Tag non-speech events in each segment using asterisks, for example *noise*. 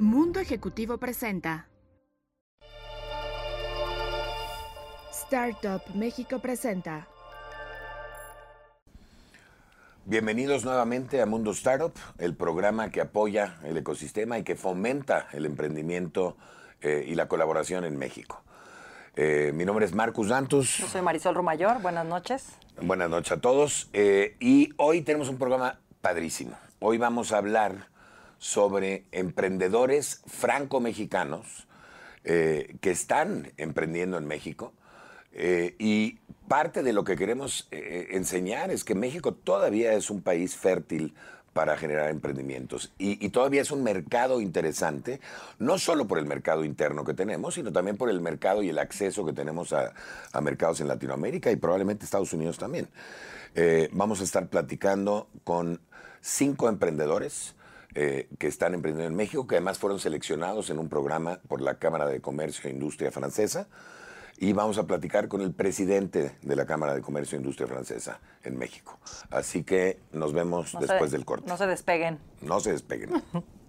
Mundo Ejecutivo presenta. Startup México presenta. Bienvenidos nuevamente a Mundo Startup, el programa que apoya el ecosistema y que fomenta el emprendimiento eh, y la colaboración en México. Eh, mi nombre es Marcus Dantus. Yo soy Marisol Rumayor, buenas noches. Buenas noches a todos. Eh, y hoy tenemos un programa padrísimo. Hoy vamos a hablar sobre emprendedores franco-mexicanos eh, que están emprendiendo en México. Eh, y parte de lo que queremos eh, enseñar es que México todavía es un país fértil para generar emprendimientos. Y, todavía es un mercado interesante, no solo por el mercado interno que tenemos, sino también por el mercado y el acceso que tenemos a, mercados en Latinoamérica y probablemente Estados Unidos también. Vamos a estar platicando con cinco emprendedores eh, que están emprendiendo en México, que además fueron seleccionados en un programa por la Cámara de Comercio e Industria Francesa. Y vamos a platicar con el presidente de la Cámara de Comercio e Industria Francesa en México. Así que nos vemos No después se- del corte. No se despeguen. No se despeguen. *laughs*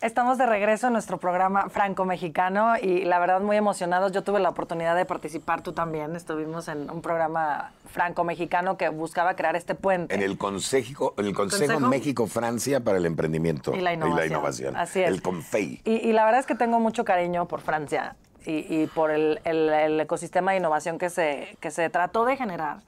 Estamos de regreso en nuestro programa franco-mexicano y la verdad muy emocionados. Yo tuve la oportunidad de participar, tú también. Estuvimos en un programa franco-mexicano que buscaba crear este puente. En el Consejo, en el Consejo, Consejo- México-Francia para el Emprendimiento y la innovación. innovación. Así es. El CONFEI. Y, y la verdad es que tengo mucho cariño por Francia y, y por el, el- el ecosistema de innovación que se, que se trató de generar.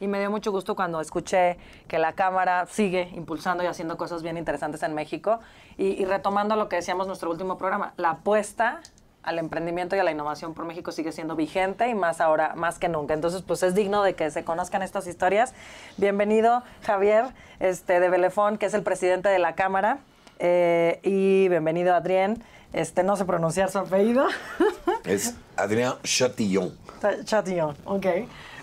Y me dio mucho gusto cuando escuché que la Cámara sigue impulsando y haciendo cosas bien interesantes en México. Y, y retomando lo que decíamos en nuestro último programa, la apuesta al emprendimiento y a la innovación por México sigue siendo vigente y más ahora, más que nunca. Entonces, pues es digno de que se conozcan estas historias. Bienvenido, Javier, este, de Belefón, que es el presidente de la Cámara. Eh, y bienvenido, Adrián. Este, no sé pronunciar su apellido. Es Adrien Chatillon. *laughs* Chatillon, ok.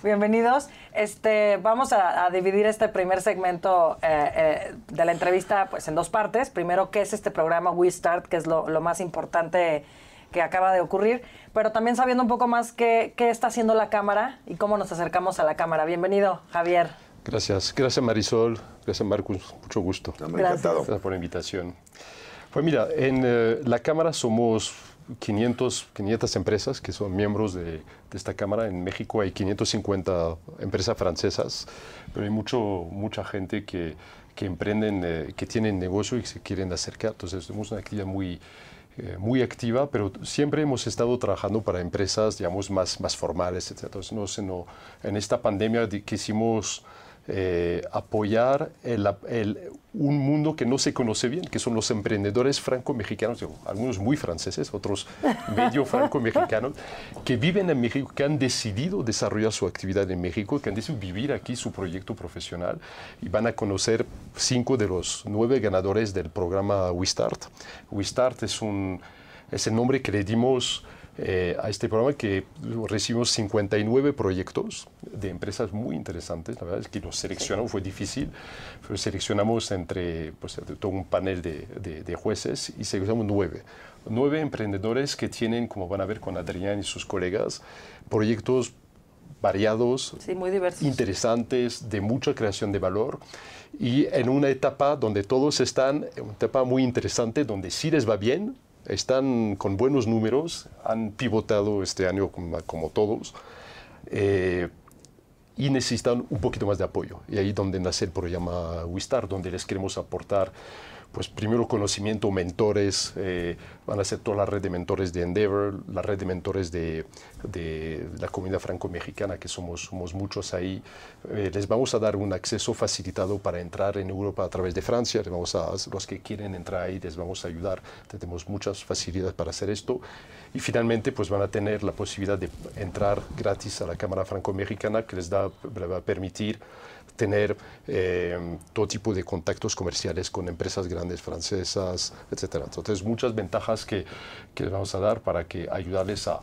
Bienvenidos. Este, vamos a, a dividir este primer segmento eh, eh, de la entrevista pues, en dos partes. Primero, ¿qué es este programa We Start? Que es lo, lo más importante que acaba de ocurrir. Pero también sabiendo un poco más qué, qué está haciendo la Cámara y cómo nos acercamos a la Cámara. Bienvenido, Javier. Gracias, gracias Marisol, gracias Marcus, mucho gusto. Gracias. encantado. Gracias por la invitación. Pues mira, en eh, la Cámara somos 500, 500 empresas que son miembros de, de esta Cámara. En México hay 550 empresas francesas, pero hay mucho, mucha gente que, que emprenden, eh, que tienen negocio y se quieren acercar. Entonces tenemos una actividad muy, eh, muy activa, pero siempre hemos estado trabajando para empresas, digamos, más, más formales, etc. Entonces, no, no- en esta pandemia quisimos eh, apoyar el- el- un mundo que no se conoce bien, que son los emprendedores franco-mexicanos, algunos muy franceses, otros medio *laughs* franco-mexicanos, que viven en México, que han decidido desarrollar su actividad en México, que han decidido vivir aquí su proyecto profesional y van a conocer cinco de los nueve ganadores del programa We Start. We Start es, un, es el nombre que le dimos eh, a este programa que recibimos 59 proyectos de empresas muy interesantes. La verdad es que los seleccionamos, fue difícil, pero seleccionamos entre pues, todo un panel de, de- de jueces y seleccionamos nueve. Nueve emprendedores que tienen, como van a ver con Adrián y sus colegas, proyectos variados, Sí, muy interesantes, de mucha creación de valor y en una etapa donde todos están, una etapa muy interesante, donde sí les va bien, están con buenos números, han pivotado este año como, como todos eh, y necesitan un poquito más de apoyo. Y ahí donde nace el programa Wistar, donde les queremos aportar pues primero conocimiento, mentores, eh, van a ser toda la red de mentores de Endeavor, la red de mentores de, de la comunidad franco-mexicana, que somos, somos muchos ahí. Eh, les vamos a dar un acceso facilitado para entrar en Europa a través de Francia, les vamos a, los que quieren entrar ahí les vamos a ayudar, tenemos muchas facilidades para hacer esto. Y finalmente pues van a tener la posibilidad de entrar gratis a la Cámara Franco-Mexicana, que les, da, les va a permitir tener eh, todo tipo de contactos comerciales con empresas grandes francesas, etc. Entonces, muchas ventajas que, que les vamos a dar para que ayudarles a,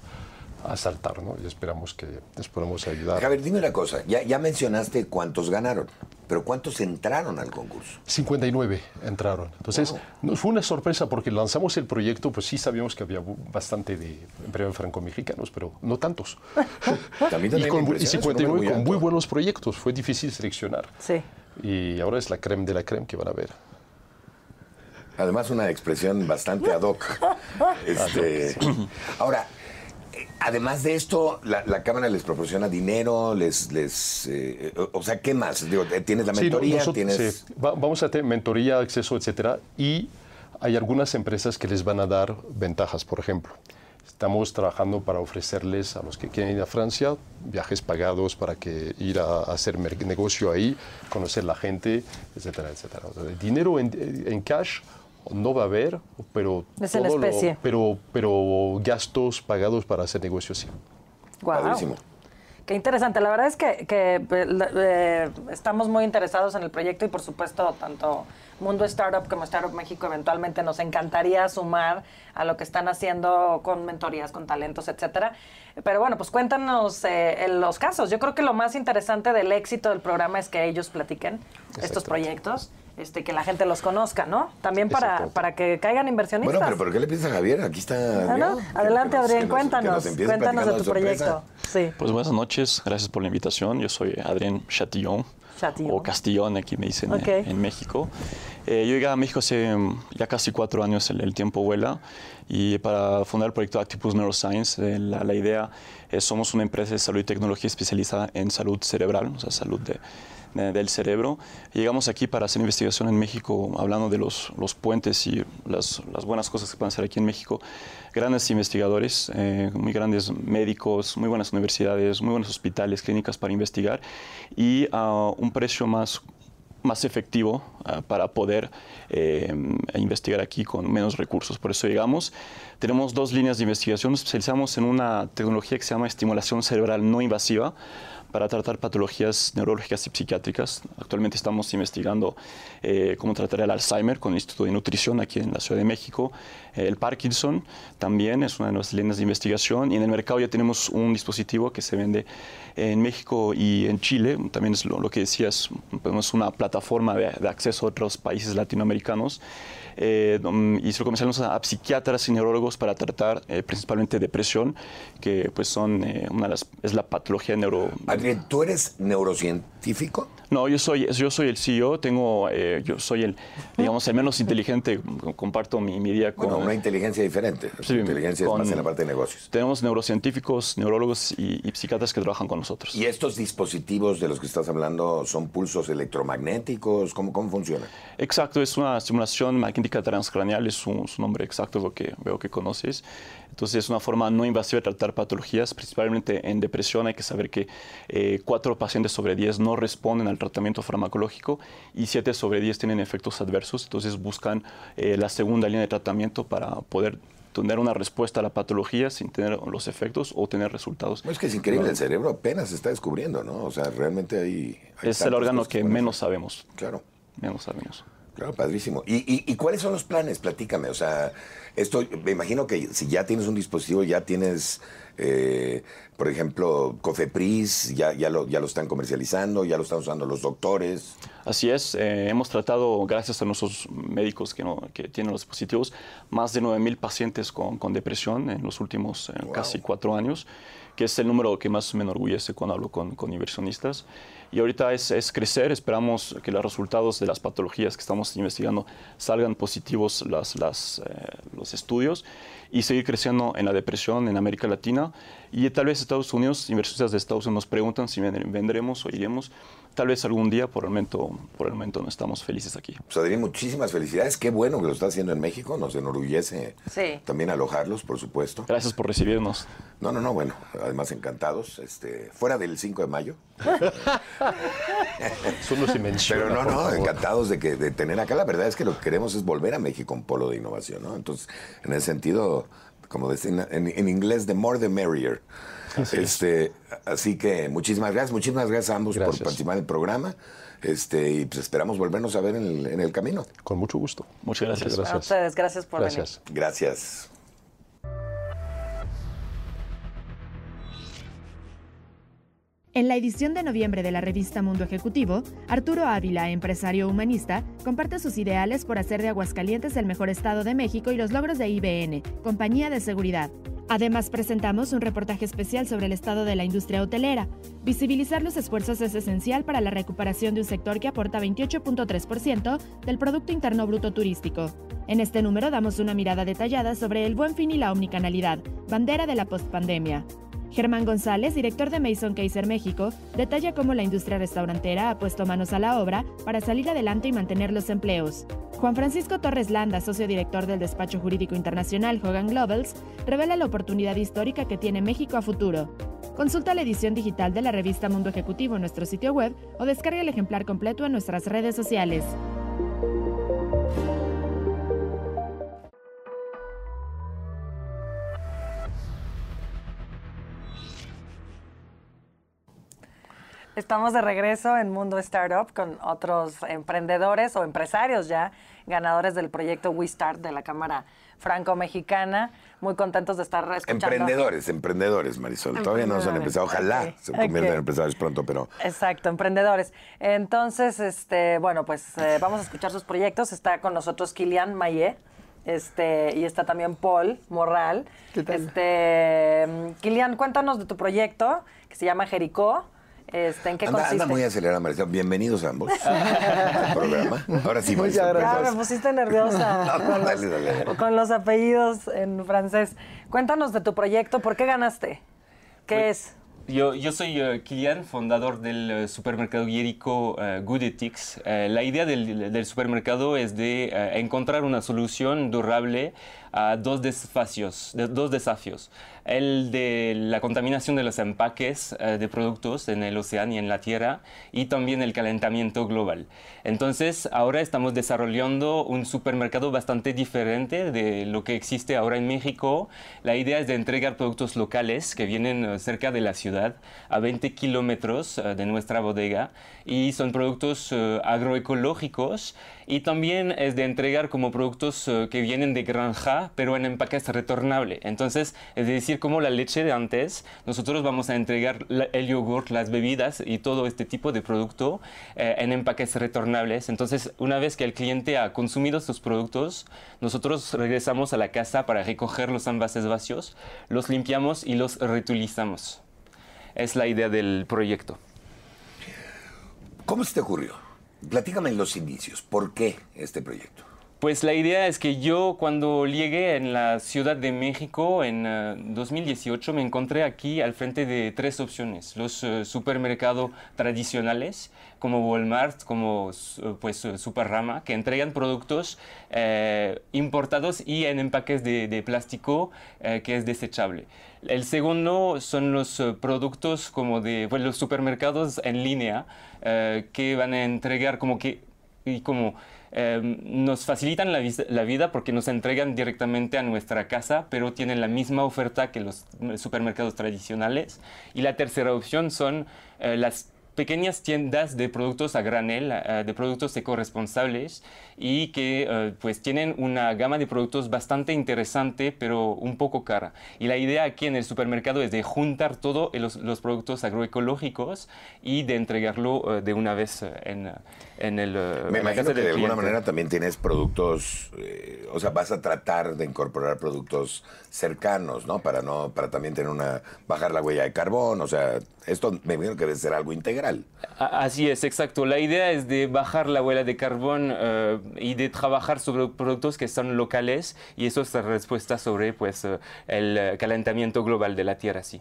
a saltar, ¿no? Y esperamos que les podamos ayudar. Javier, dime una cosa. Ya, ya mencionaste cuántos ganaron, pero ¿cuántos entraron al concurso? 59 entraron. Entonces, Wow. nos fue una sorpresa porque lanzamos el proyecto, pues sí sabíamos que había bastante de emprendedores franco-mexicanos, pero no tantos. *laughs* También y, con, y impresiona ese número 59 con alto. muy buenos proyectos. Fue difícil seleccionar. Sí. Y ahora es la creme de la creme que van a ver. Además, una expresión bastante ad hoc. *laughs* Este, ahora, además de esto, la, la Cámara les proporciona dinero, les, les eh, o sea, ¿qué más? Digo, eh, ¿Tienes la Sí, mentoría? nosotros- ¿Tienes... sí, va- vamos a tener mentoría, acceso, etcétera. Y hay algunas empresas que les van a dar ventajas, por ejemplo. Estamos trabajando para ofrecerles a los que quieren ir a Francia viajes pagados para que ir a, a hacer negocio ahí, conocer la gente, etcétera, etcétera. O sea, dinero en, en cash no va a haber, pero Es en todo lo- especie. pero, pero gastos pagados para hacer negocio sí. Guau. Padrísimo. Qué interesante. La verdad es que, que, eh, estamos muy interesados en el proyecto y por supuesto tanto Mundo Startup como Startup México eventualmente nos encantaría sumar a lo que están haciendo con mentorías, con talentos, etcétera. Pero bueno, pues cuéntanos eh, en los casos. Yo creo que lo más interesante del éxito del programa es que ellos platiquen estos proyectos, este, que la gente los conozca, ¿no? También para, para que caigan inversionistas. Bueno, pero ¿por qué le piensas a Javier? Aquí está Adelante, nos- Adrián, cuéntanos. nos Cuéntanos de tu sorpresa. proyecto. Sí. Pues buenas noches, gracias por la invitación. Yo soy Adrián Chatillon, Chatillon. o Castillón, aquí me dicen eh, Ok. en México. Eh, yo llegué a México hace mm, ya casi cuatro años, el, el tiempo vuela, y para fundar el proyecto Actipus Neuroscience, eh, la, la idea es somos una empresa de salud y tecnología especializada en salud cerebral, o sea, salud de- de- del cerebro. Llegamos aquí para hacer investigación en México, hablando de los, los puentes y las, las buenas cosas que pueden hacer aquí en México. Grandes investigadores, eh, muy grandes médicos, muy buenas universidades, muy buenos hospitales, clínicas para investigar y a un precio más más efectivo ah, para poder eh, investigar aquí con menos recursos. Por eso llegamos. Tenemos dos líneas de investigación. Especializamos en una tecnología que se llama estimulación cerebral no invasiva para tratar patologías neurológicas y psiquiátricas. Actualmente estamos investigando eh, cómo tratar el Alzheimer con el Instituto de Nutrición aquí en la Ciudad de México. El Parkinson también es una de nuestras líneas de investigación. Y en el mercado ya tenemos un dispositivo que se vende en México y en Chile. También es lo, lo que decías, tenemos una plataforma de, de acceso a otros países latinoamericanos. Eh, y se lo comercializamos a, a psiquiatras y neurólogos para tratar eh, principalmente depresión, que pues son eh, una de las, es la patología neuro... Adrián, ¿tú eres neurocientífico? No, yo soy, yo soy el CEO, tengo, eh, yo soy el, digamos, el menos inteligente, comparto mi, mi día con... Bueno, una inteligencia diferente. Sí, inteligencia con- es más en la parte de negocios. Tenemos neurocientíficos, neurólogos y, y psiquiatras que trabajan con nosotros. ¿Y estos dispositivos de los que estás hablando son pulsos electromagnéticos? ¿Cómo, cómo funciona? Exacto, es una estimulación magnética transcranial, es su, su nombre exacto, es lo que veo que conoces. Entonces es una forma no invasiva de tratar patologías, principalmente en depresión. Hay que saber que eh, 4 pacientes sobre 10 no responden al tratamiento farmacológico y 7 sobre 10 tienen efectos adversos. Entonces buscan eh, la segunda línea de tratamiento para poder tener una respuesta a la patología sin tener los efectos o tener resultados. No, es que es increíble, el cerebro apenas se está descubriendo, ¿no? O sea, realmente hay... hay Es el órgano que menos sabemos. Claro. Menos sabemos. Claro, padrísimo. ¿Y, y, y cuáles son los planes? Platícame. O sea, esto, me imagino que si ya tienes un dispositivo, ya tienes, eh, por ejemplo, Cofepris, ya, ya, lo, ya lo están comercializando, ya lo están usando los doctores. Así es, eh, hemos tratado, gracias a nuestros médicos que, no- que tienen los dispositivos, más de 9.000 pacientes con, con depresión en los últimos eh, Wow. casi cuatro años, que es el número que más me enorgullece cuando hablo con, con inversionistas. Y ahorita es, es crecer, esperamos que los resultados de las patologías que estamos investigando salgan positivos las, las, eh, los estudios y seguir creciendo en la depresión en América Latina. Y tal vez Estados Unidos, inversionistas de Estados Unidos nos preguntan si vend- vendremos o iremos. Tal vez algún día, por el momento, por el momento no estamos felices aquí. Pues Adrián, muchísimas felicidades. Qué bueno que lo está haciendo en México. Nos enorgullece Sí. también alojarlos, por supuesto. Gracias por recibirnos. No, no, no, bueno, además encantados. Este, fuera del 5 de mayo. *laughs* Solo se menciona. Pero no, no, encantados de, que, de tener acá. La verdad es que lo que queremos es volver a México un polo de innovación, ¿no? Entonces, en ese sentido, como decían en, en inglés, the more the merrier. este, así que muchísimas gracias, muchísimas gracias a ambos Gracias. por participar en el programa. Este, y pues esperamos volvernos a ver en el, en el camino. Con mucho gusto. Muchas gracias. A ustedes, gracias por venir. Gracias. Gracias. En la edición de noviembre de la revista Mundo Ejecutivo, Arturo Ávila, empresario humanista, comparte sus ideales por hacer de Aguascalientes el mejor estado de México y los logros de IBN, compañía de seguridad. Además, presentamos un reportaje especial sobre el estado de la industria hotelera. Visibilizar los esfuerzos es esencial para la recuperación de un sector que aporta 28.3% del Producto Interno Bruto Turístico. En este número damos una mirada detallada sobre el buen fin y la omnicanalidad, bandera de la postpandemia. Germán González, director de Mason Kaiser México, detalla cómo la industria restaurantera ha puesto manos a la obra para salir adelante y mantener los empleos. Juan Francisco Torres Landa, socio director del despacho jurídico internacional Hogan Globals, revela la oportunidad histórica que tiene México a futuro. Consulta la edición digital de la revista Mundo Ejecutivo en nuestro sitio web o descarga el ejemplar completo en nuestras redes sociales. Estamos de regreso en Mundo Startup con otros emprendedores o empresarios ya, ganadores del proyecto We Start de la Cámara Franco-Mexicana. Muy contentos de estar escuchando. Emprendedores, emprendedores, Marisol. Todavía no se han empezado. Ojalá se conviertan en empresarios pronto, pero Exacto, emprendedores. Entonces, este, bueno, pues eh, vamos a escuchar sus proyectos. Está con nosotros Kilian Maye. Este, y está también Paul Morral. ¿Qué tal? Este, mm, Kilian, cuéntanos de tu proyecto que se llama Jericó. Este, ¿En qué anda, consiste? anda muy acelerada, Marisol. Bienvenidos ambos *laughs* al programa. Ahora sí, Muchas Marisol. gracias. Ya perdón. me pusiste nerviosa *laughs* No, con, dale, los, dale. con los apellidos en francés. Cuéntanos de tu proyecto, ¿por qué ganaste? ¿Qué es? Yo, yo soy eh, Kilian, fundador del eh, supermercado Jericho eh, Good Ethics. La idea del, del supermercado es de encontrar una solución durable a dos desafíos, de- dos desafíos. El de la contaminación de los empaques eh, de productos en el océano y en la tierra y también el calentamiento global. Entonces, ahora estamos desarrollando un supermercado bastante diferente de lo que existe ahora en México. La idea es de entregar productos locales que vienen eh, cerca de la ciudad, a 20 kilómetros eh, de nuestra bodega, y son productos agroecológicos. Y también es de entregar como productos que vienen de granja, pero en empaques retornables. Entonces, es decir, como la leche de antes, nosotros vamos a entregar la- el yogur, las bebidas y todo este tipo de producto eh, en empaques retornables. Entonces, una vez que el cliente ha consumido estos productos, nosotros regresamos a la casa para recoger los envases vacíos, los limpiamos y los reutilizamos. Es la idea del proyecto. ¿Cómo se te ocurrió? Platícame en los inicios. ¿Por qué este proyecto? Pues la idea es que yo cuando llegué en la Ciudad de México en eh, 2018 me encontré aquí al frente de tres opciones. Los eh, supermercados tradicionales como Walmart, como eh, pues Superrama, que entregan productos importados y en empaques de, de plástico que es desechable. El segundo son los productos como de los supermercados en línea que van a entregar como que y como eh, nos facilitan la, la vida porque nos entregan directamente a nuestra casa, pero tienen la misma oferta que los supermercados tradicionales. Y la tercera opción son eh, las pequeñas tiendas de productos a granel, de productos ecoresponsables y que eh, pues tienen una gama de productos bastante interesante pero un poco cara. Y la idea aquí en el supermercado es de juntar todos los, los productos agroecológicos y de entregarlo eh, de una vez eh, en, en, el, Me en la imagino casa que del de alguna cliente. manera también tienes productos, eh, o sea, vas a tratar de incorporar productos cercanos, ¿no? Para no, para también tener una, bajar la huella de carbón, o sea, esto me imagino que debe ser algo integral. A- Así es, exacto. La idea es de bajar la huella de carbón eh, y de trabajar sobre productos que son locales y eso es la respuesta sobre pues, eh, el eh, calentamiento global de la Tierra, sí.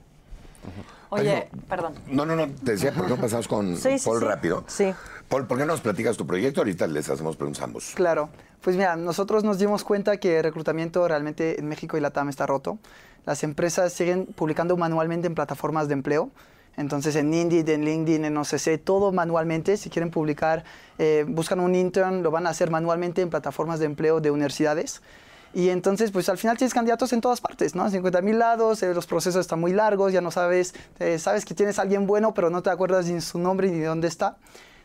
Oye, perdón. No, no, no, te decía, ¿por qué no pasamos con Sí, Paul sí. rápido? Sí. Paul, ¿por qué no nos platicas tu proyecto? Ahorita les hacemos preguntas a ambos. Claro. Pues mira, nosotros nos dimos cuenta que el reclutamiento realmente en México y Latam está roto. Las empresas siguen publicando manualmente en plataformas de empleo. Entonces en Indeed, en LinkedIn, en OCC, todo manualmente. Si quieren publicar, eh, buscan un intern, lo van a hacer manualmente en plataformas de empleo de universidades. Y entonces, pues al final tienes candidatos en todas partes, ¿no? 50 mil lados, eh, los procesos están muy largos, ya no sabes, eh, sabes que tienes a alguien bueno, pero no te acuerdas ni su nombre ni de dónde está.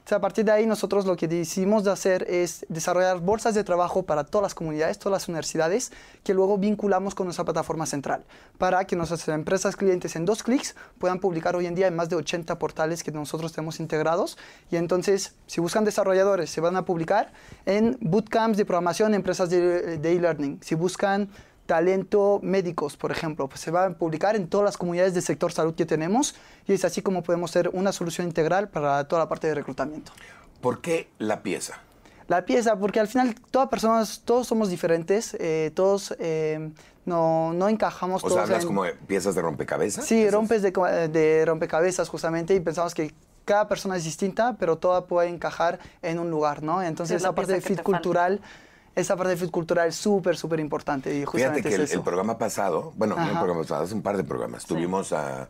Entonces, a partir de ahí, nosotros lo que decidimos de hacer es desarrollar bolsas de trabajo para todas las comunidades, todas las universidades, que luego vinculamos con nuestra plataforma central, para que nuestras empresas clientes en dos clics puedan publicar hoy en día en más de 80 portales que nosotros tenemos integrados. Y entonces, si buscan desarrolladores, se van a publicar en bootcamps de programación, empresas de de e-learning. Si buscan talento médicos, por ejemplo, pues se va a publicar en todas las comunidades del sector salud que tenemos y es así como podemos ser una solución integral para toda la parte de reclutamiento. ¿Por qué la pieza? La pieza, porque al final todas personas, todos somos diferentes, eh, todos eh, no, no, encajamos. O todos sea, hablas en- como de piezas de rompecabezas. Sí, ¿Esas? rompes de, co- de rompecabezas justamente y pensamos que cada persona es distinta, pero toda puede encajar en un lugar, ¿no? Entonces Sí, esa parte de fit falta. Esa parte de fit cultural es súper, súper importante y Fíjate justamente que el, es eso. el programa pasado, bueno, no el programa pasado, hace un par de programas, tuvimos a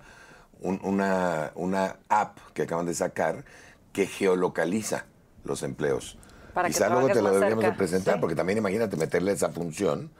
un- una, una app que acaban de sacar que geolocaliza los empleos. Para Quizá luego te lo deberíamos de presentar, sí. porque también imagínate meterle esa función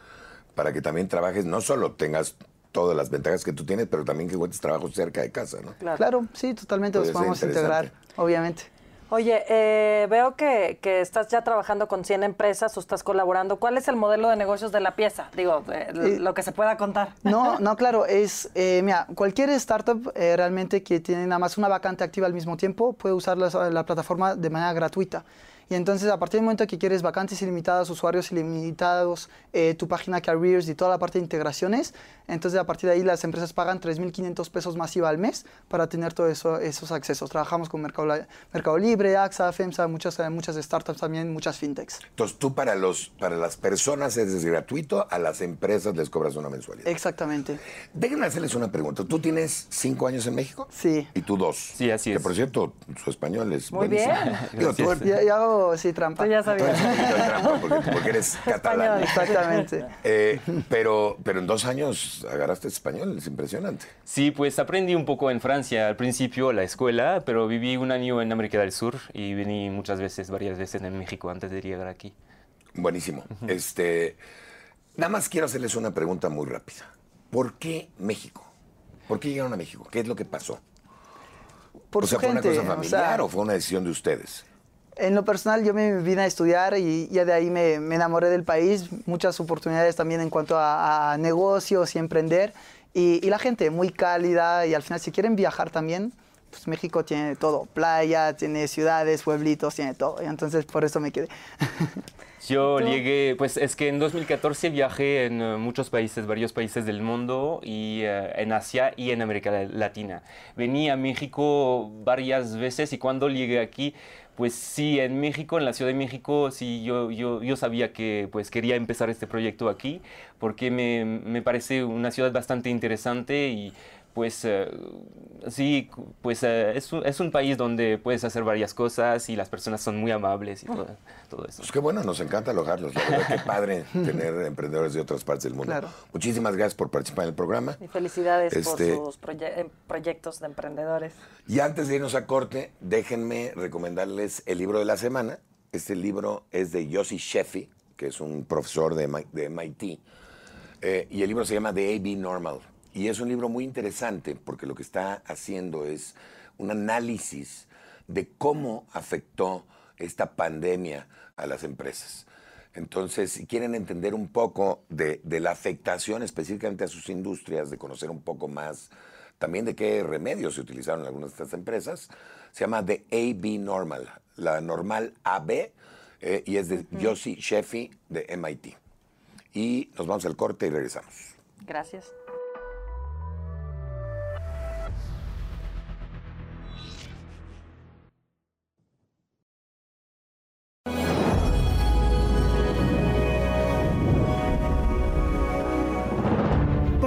para que también trabajes, no solo tengas todas las ventajas que tú tienes, pero también que encuentres trabajo cerca de casa, ¿no? Claro. Claro, sí, totalmente los podemos integrar, obviamente. Oye, eh, veo que, que estás ya trabajando con 100 empresas o estás colaborando. ¿Cuál es el modelo de negocios de la pieza? Digo, eh, Eh, lo que se pueda contar. No, *laughs* no, claro, es, eh, mira, cualquier startup eh, realmente que tiene nada más una vacante activa al mismo tiempo puede usar la, la plataforma de manera gratuita. Y entonces, a partir del momento que quieres vacantes ilimitadas, usuarios ilimitados, eh, tu página Careers y toda la parte de integraciones, entonces a partir de ahí las empresas pagan 3.500 pesos masiva al mes para tener todos eso, esos accesos. Trabajamos con Mercado, Libre, AXA, FEMSA, muchas, eh, muchas startups también, muchas fintechs. Entonces tú para, los, para las personas es gratuito, a las empresas les cobras una mensualidad. Exactamente. Déjenme hacerles una pregunta. ¿Tú tienes cinco años en México? Sí. Y tú dos. Sí, así Que es. por cierto, su español es Muy buenísimo. bien. Digo, tú, ya sí, trampa. Tú ya sabías. de trampa porque, porque eres *laughs* catalán. Exactamente. Eh, pero, pero en dos años agarraste español, es impresionante. Sí, pues aprendí un poco en Francia al principio, la escuela, pero viví un año en América del Sur y vení muchas veces, varias veces en México antes de llegar aquí. Buenísimo. Este, nada más quiero hacerles una pregunta muy rápida. ¿Por qué México? ¿Por qué llegaron a México? ¿Qué es lo que pasó? Por o sea, su ¿fue una cosa o familiar sea, o fue una decisión de ustedes? En lo personal, yo me vine a estudiar y ya de ahí me, me enamoré del país. Muchas oportunidades también en cuanto a, a negocios y emprender. Y, y la gente muy cálida y al final, si quieren viajar también, pues México tiene todo. Playa, tiene ciudades, pueblitos, tiene todo. Y entonces, por eso me quedé. *laughs* Yo llegué, pues es que en 2014 viajé en eh, muchos países, varios países del mundo, y eh, en Asia y en América Latina. Vení a México varias veces y cuando llegué aquí, pues sí, en México, en la Ciudad de México, sí, yo, yo, yo sabía que pues quería empezar este proyecto aquí, porque me, me parece una ciudad bastante interesante y pues eh, sí, pues eh, es, un, es un país donde puedes hacer varias cosas y las personas son muy amables y todo, todo eso. Pues qué bueno, nos encanta alojarlos. La verdad, qué padre *laughs* tener emprendedores de otras partes del mundo. Claro. Muchísimas gracias por participar en el programa. Y felicidades Este- por sus proye- eh, proyectos de emprendedores. Y antes de irnos a corte, déjenme recomendarles el libro de la semana. Este libro es de Yossi Sheffi, que es un profesor de, de MIT. Eh, y el libro se llama The AB Normal. Y es un libro muy interesante porque lo que está haciendo es un análisis de cómo afectó esta pandemia a las empresas. Entonces, si quieren entender un poco de, de la afectación específicamente a sus industrias, de conocer un poco más también de qué remedios se utilizaron en algunas de estas empresas, se llama The AB Normal, la normal AB, eh, y es de Yossi Sheffi de MIT. Y nos vamos al corte y regresamos. Gracias.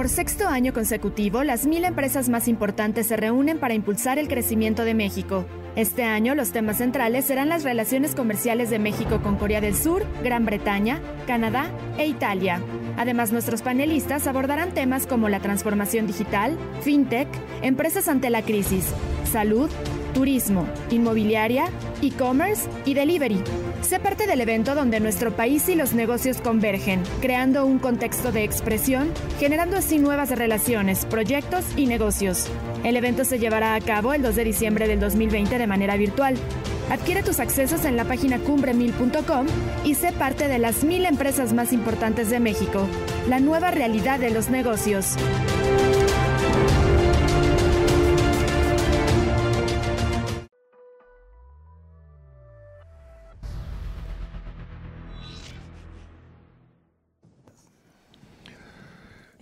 Por sexto año consecutivo, las mil empresas más importantes se reúnen para impulsar el crecimiento de México. Este año, los temas centrales serán las relaciones comerciales de México con Corea del Sur, Gran Bretaña, Canadá e Italia. Además, nuestros panelistas abordarán temas como la transformación digital, fintech, empresas ante la crisis, salud, turismo, inmobiliaria, e-commerce y delivery. Sé parte del evento donde nuestro país y los negocios convergen, creando un contexto de expresión, generando así nuevas relaciones, proyectos y negocios. El evento se llevará a cabo el 2 de diciembre del 2020 de manera virtual. Adquiere tus accesos en la página cumbre1000.com y sé parte de las mil empresas más importantes de México. La nueva realidad de los negocios.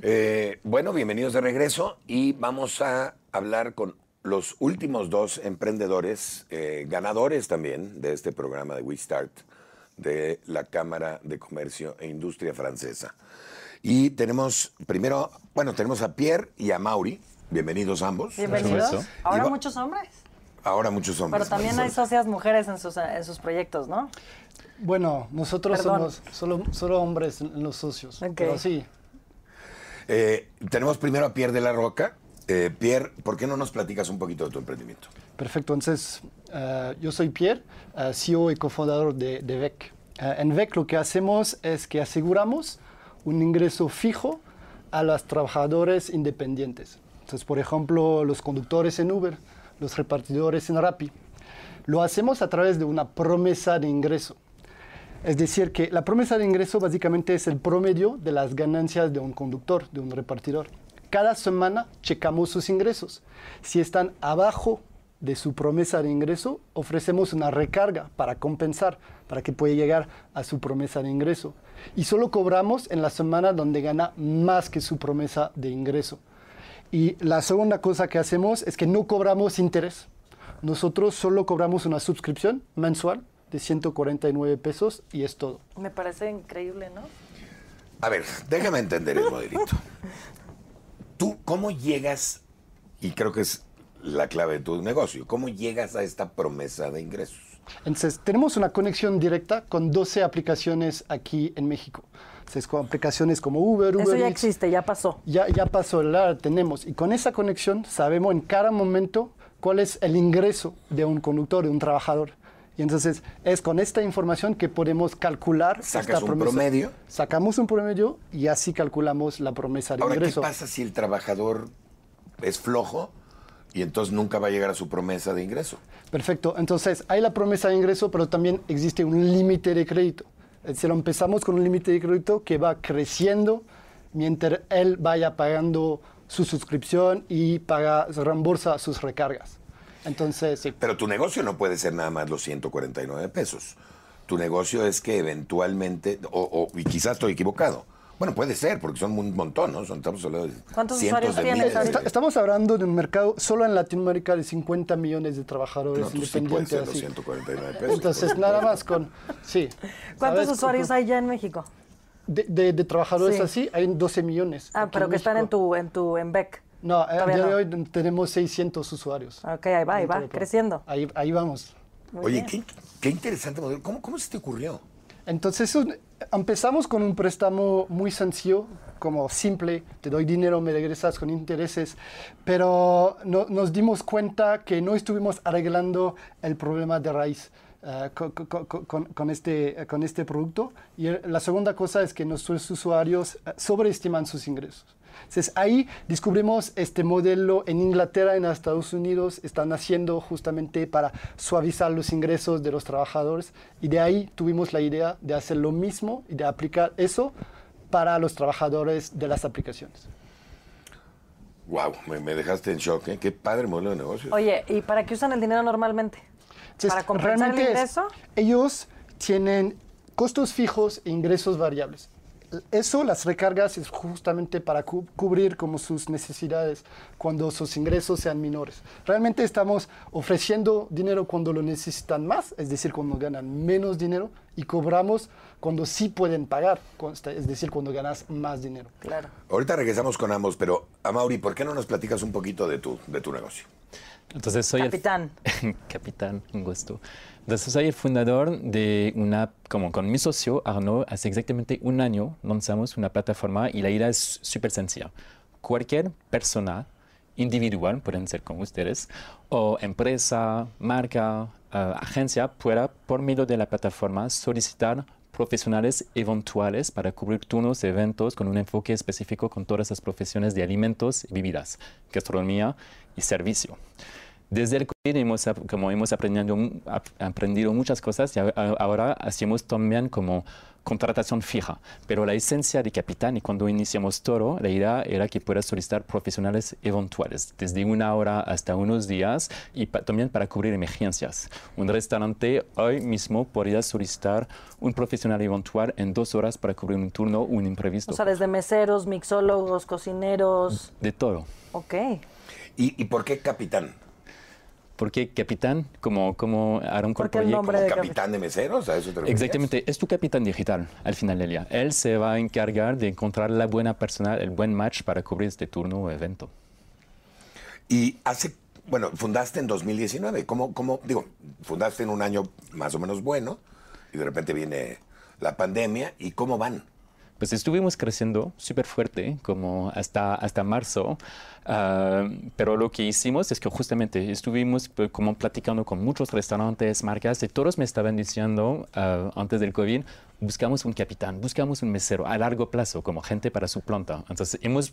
Eh, bueno, bienvenidos de regreso y vamos a hablar con los últimos dos emprendedores, eh, ganadores también de este programa de We Start, de la Cámara de Comercio e Industria Francesa. Y tenemos primero, bueno, tenemos a Pierre y a Mauri. Bienvenidos ambos. Bienvenidos. Ahora muchos hombres. Ahora muchos hombres. Pero también hay socias mujeres en sus, en sus proyectos, ¿no? Bueno, nosotros Perdón. somos solo, solo hombres en en los socios. Ok. Pero sí, Eh, tenemos primero a Pierre de la Roca. Eh, Pierre, ¿por qué no nos platicas un poquito de tu emprendimiento? perfecto. Entonces, eh, yo soy Pierre, eh, CEO y cofundador de, de VEC. En VEC lo que hacemos es que aseguramos un ingreso fijo a los trabajadores independientes. Entonces, por ejemplo, los conductores en Uber, los repartidores en Rappi. Lo hacemos a través de una promesa de ingreso. Es decir, que la promesa de ingreso básicamente es el promedio de las ganancias de un conductor, de un repartidor. Cada semana checamos sus ingresos. Si están abajo de su promesa de ingreso, ofrecemos una recarga para compensar, para que pueda llegar a su promesa de ingreso. Y solo cobramos en la semana donde gana más que su promesa de ingreso. Y la segunda cosa que hacemos es que no cobramos interés. Nosotros solo cobramos una suscripción mensual de 149 pesos y es todo. Me parece increíble, ¿no? A ver, déjame entender el modelito. ¿Tú cómo llegas, y creo que es la clave de tu negocio, cómo llegas a esta promesa de ingresos? Entonces, tenemos una conexión directa con 12 aplicaciones aquí en México. Entonces, con aplicaciones como Uber, Uber Eso ya Eats, existe, ya pasó. ya, ya pasó, la tenemos. Y con esa conexión sabemos en cada momento cuál es el ingreso de un conductor, de un trabajador. Y entonces es con esta información que podemos calcular Sacas esta un promesa. promedio. Sacamos un promedio y así calculamos la promesa de Ahora, ¿qué ingreso. pasa si el trabajador es flojo y entonces nunca va a llegar a su promesa de ingreso? Perfecto. Entonces, hay la promesa de ingreso, pero también existe un límite de crédito. Es decir, empezamos con un límite de crédito que va creciendo mientras él vaya pagando su suscripción y paga, reembolsa sus recargas. Entonces, sí. Pero tu negocio no puede ser nada más los 149 pesos. Tu negocio es que eventualmente, o, o- y quizás estoy equivocado. Bueno, puede ser, porque son un montón, ¿no? Son, estamos hablando de ¿Cuántos usuarios de tienes de-? Está- estamos hablando de un mercado solo en Latinoamérica de 50 millones de trabajadores No, sí puede independientes. ser los así. 149 pesos. Entonces, nada más con... Sí. ¿Cuántos ¿Sabes? usuarios hay ya en México? De, de- de trabajadores Sí. así, hay 12 millones. Ah, pero que están en tu, en tu, en BEC. No, a Todavía día de no. hoy tenemos 600 usuarios. Ok, ahí va, ahí va, de creciendo. Ahí, ahí vamos. Muy Oye, qué, qué interesante modelo. ¿Cómo, ¿Cómo se te ocurrió? Entonces un- empezamos con un préstamo muy sencillo, como simple, te doy dinero, me regresas con intereses, pero no- nos dimos cuenta que no estuvimos arreglando el problema de raíz. eh, co- co- co- con, con este, con este producto. Y la segunda cosa es que nuestros usuarios eh, sobreestiman sus ingresos. Entonces ahí descubrimos este modelo en Inglaterra, en Estados Unidos, están haciendo justamente para suavizar los ingresos de los trabajadores y de ahí tuvimos la idea de hacer lo mismo y de aplicar eso para los trabajadores de las aplicaciones. Wow, me, me dejaste en shock. ¿eh? Qué padre modelo de negocio. Oye, ¿y para qué usan el dinero normalmente? Entonces, ¿Para compensar el realmente es- ingreso? ellos tienen costos fijos e ingresos variables. Eso, las recargas, es justamente para cu- cubrir como sus necesidades cuando sus ingresos sean menores. Realmente estamos ofreciendo dinero cuando lo necesitan más, es decir, cuando ganan menos dinero, y cobramos cuando sí pueden pagar, cu- es decir, cuando ganas más dinero. Claro. Ahorita regresamos con ambos, pero Amaury, ¿por qué no nos platicas un poquito de tu, de tu negocio? Entonces soy Capitán. el *laughs* capitán, un gusto. Entonces soy el fundador de una como con mi socio Arnaud, hace exactamente un año lanzamos una plataforma y la idea es súper sencilla. Cualquier persona individual, pueden ser como ustedes, o empresa, marca, eh, agencia, pueda por medio de la plataforma solicitar profesionales eventuales para cubrir turnos eventos con un enfoque específico con todas las profesiones de alimentos y bebidas, gastronomía y servicio. Desde el COVID hemos, como hemos aprendido, aprendido muchas cosas y ahora hacemos también como contratación fija. Pero la esencia de Capitán y cuando iniciamos todo, la idea era que puedas solicitar profesionales eventuales, desde una hora hasta unos días y pa- también para cubrir emergencias. Un restaurante hoy mismo podría solicitar un profesional eventual en dos horas para cubrir un turno o un imprevisto. O sea, desde meseros, mixólogos, cocineros. de todo. Ok. ¿Y, y por qué capitán? Porque capitán, como, como Aaron Corpoye- nombre ¿Como de capitán de meseros? ¿A eso te? Exactamente, es tu capitán digital al final del día. Él se va a encargar de encontrar la buena persona, el buen match para cubrir este turno o evento. Y hace, bueno, fundaste en 2019. ¿Cómo, cómo, digo, fundaste en un año más o menos bueno y de repente viene la pandemia y cómo van? Pues estuvimos creciendo súper fuerte, como hasta, hasta marzo, ah, pero lo que hicimos es que justamente estuvimos pues, como platicando con muchos restaurantes, marcas, y todos me estaban diciendo ah, antes del COVID, buscamos un capitán, buscamos un mesero a largo plazo, como gente para su planta. Entonces hemos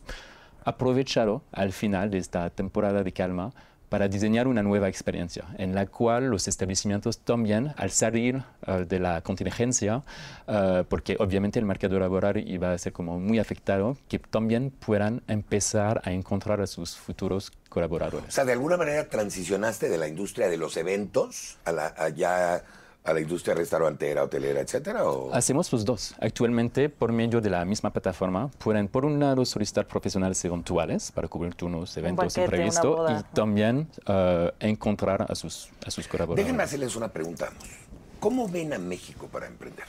aprovechado al final de esta temporada de calma para diseñar una nueva experiencia en la cual los establecimientos también, al salir eh, de la contingencia, eh, porque obviamente el mercado laboral iba a ser como muy afectado, que también puedan empezar a encontrar a sus futuros O colaboradores. sea, de alguna manera transicionaste de la industria de los eventos a la, a ya a la industria restaurantera, hotelera, etcétera. ¿o? Hacemos los dos. Actualmente, por medio de la misma plataforma, pueden por un lado solicitar profesionales eventuales para cubrir turnos, eventos, banquete, imprevistos y también eh, encontrar a sus, a sus colaboradores. Déjenme hacerles una pregunta. ¿Cómo ven a México para emprender?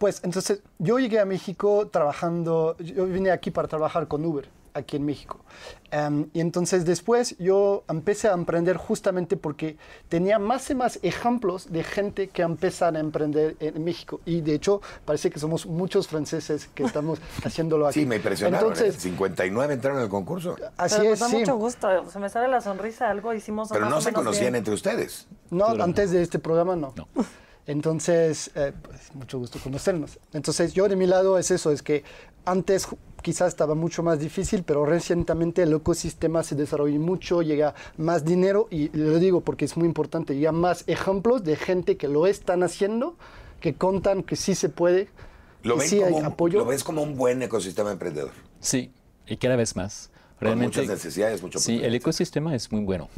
Pues entonces yo llegué a México trabajando, yo vine aquí para trabajar con Uber, aquí en México. Em, y entonces después yo empecé a emprender justamente porque tenía más y más ejemplos de gente que empiezan a emprender en México. Y de hecho parece que somos muchos franceses que estamos *laughs* haciéndolo aquí. Sí, me impresionaron. Entonces, ¿eh? 59 entraron en el concurso. así Pero es, nos da sí. mucho gusto. Se me sale la sonrisa. Algo hicimos Pero no se conocían bien. entre ustedes. No, Claro. antes de este programa no. No. *laughs* Entonces, eh, pues, mucho gusto conocernos. Entonces, yo de mi lado es eso, es que antes quizás estaba mucho más difícil, pero recientemente el ecosistema se desarrolló mucho, llega más dinero y lo digo porque es muy importante, llega más ejemplos de gente que lo están haciendo, que contan que sí se puede, ¿Lo, que ven sí como hay un, apoyo. lo ves como un buen ecosistema emprendedor. Sí, y cada vez más. Con muchas necesidades, mucho Sí, el ecosistema es muy bueno.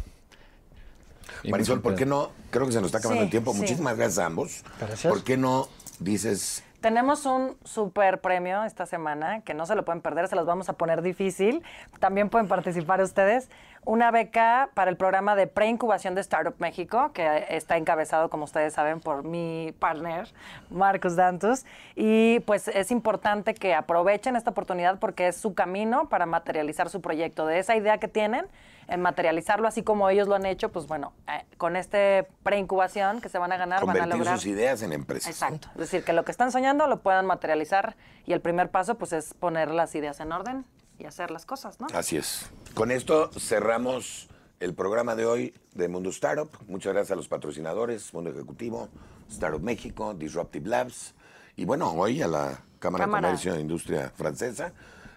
Marisol, ¿por qué no? Creo que se nos está acabando Sí, el tiempo. sí. Muchísimas gracias a ambos. Gracias. ¿Por qué no dices Tenemos un super premio esta semana que no se lo pueden perder, se los vamos a poner difícil. También pueden participar ustedes. Una beca para el programa de preincubación de Startup México, que está encabezado, como ustedes saben, por mi partner, Marcos Dantus. Y pues es importante que aprovechen esta oportunidad porque es su camino para materializar su proyecto. De esa idea que tienen, en materializarlo así como ellos lo han hecho, pues bueno, eh, con este preincubación que se van a ganar, van a lograr. sus ideas en empresas? Exacto. Es decir, que lo que están soñando lo puedan materializar y el primer paso pues es poner las ideas en orden y hacer las cosas, ¿no? Así es. Con esto cerramos el programa de hoy de Mundo Startup. Muchas gracias a los patrocinadores, Mundo Ejecutivo, Startup México, Disruptive Labs y bueno, hoy a la Cámara, Cámara. de Comercio e Industria Francesa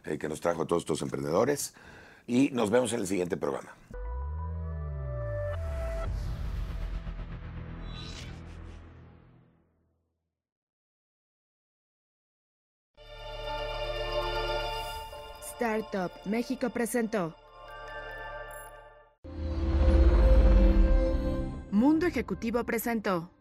eh, que nos trajo a todos estos emprendedores y nos vemos en el siguiente programa. Startup México presentó. Mundo Ejecutivo presentó.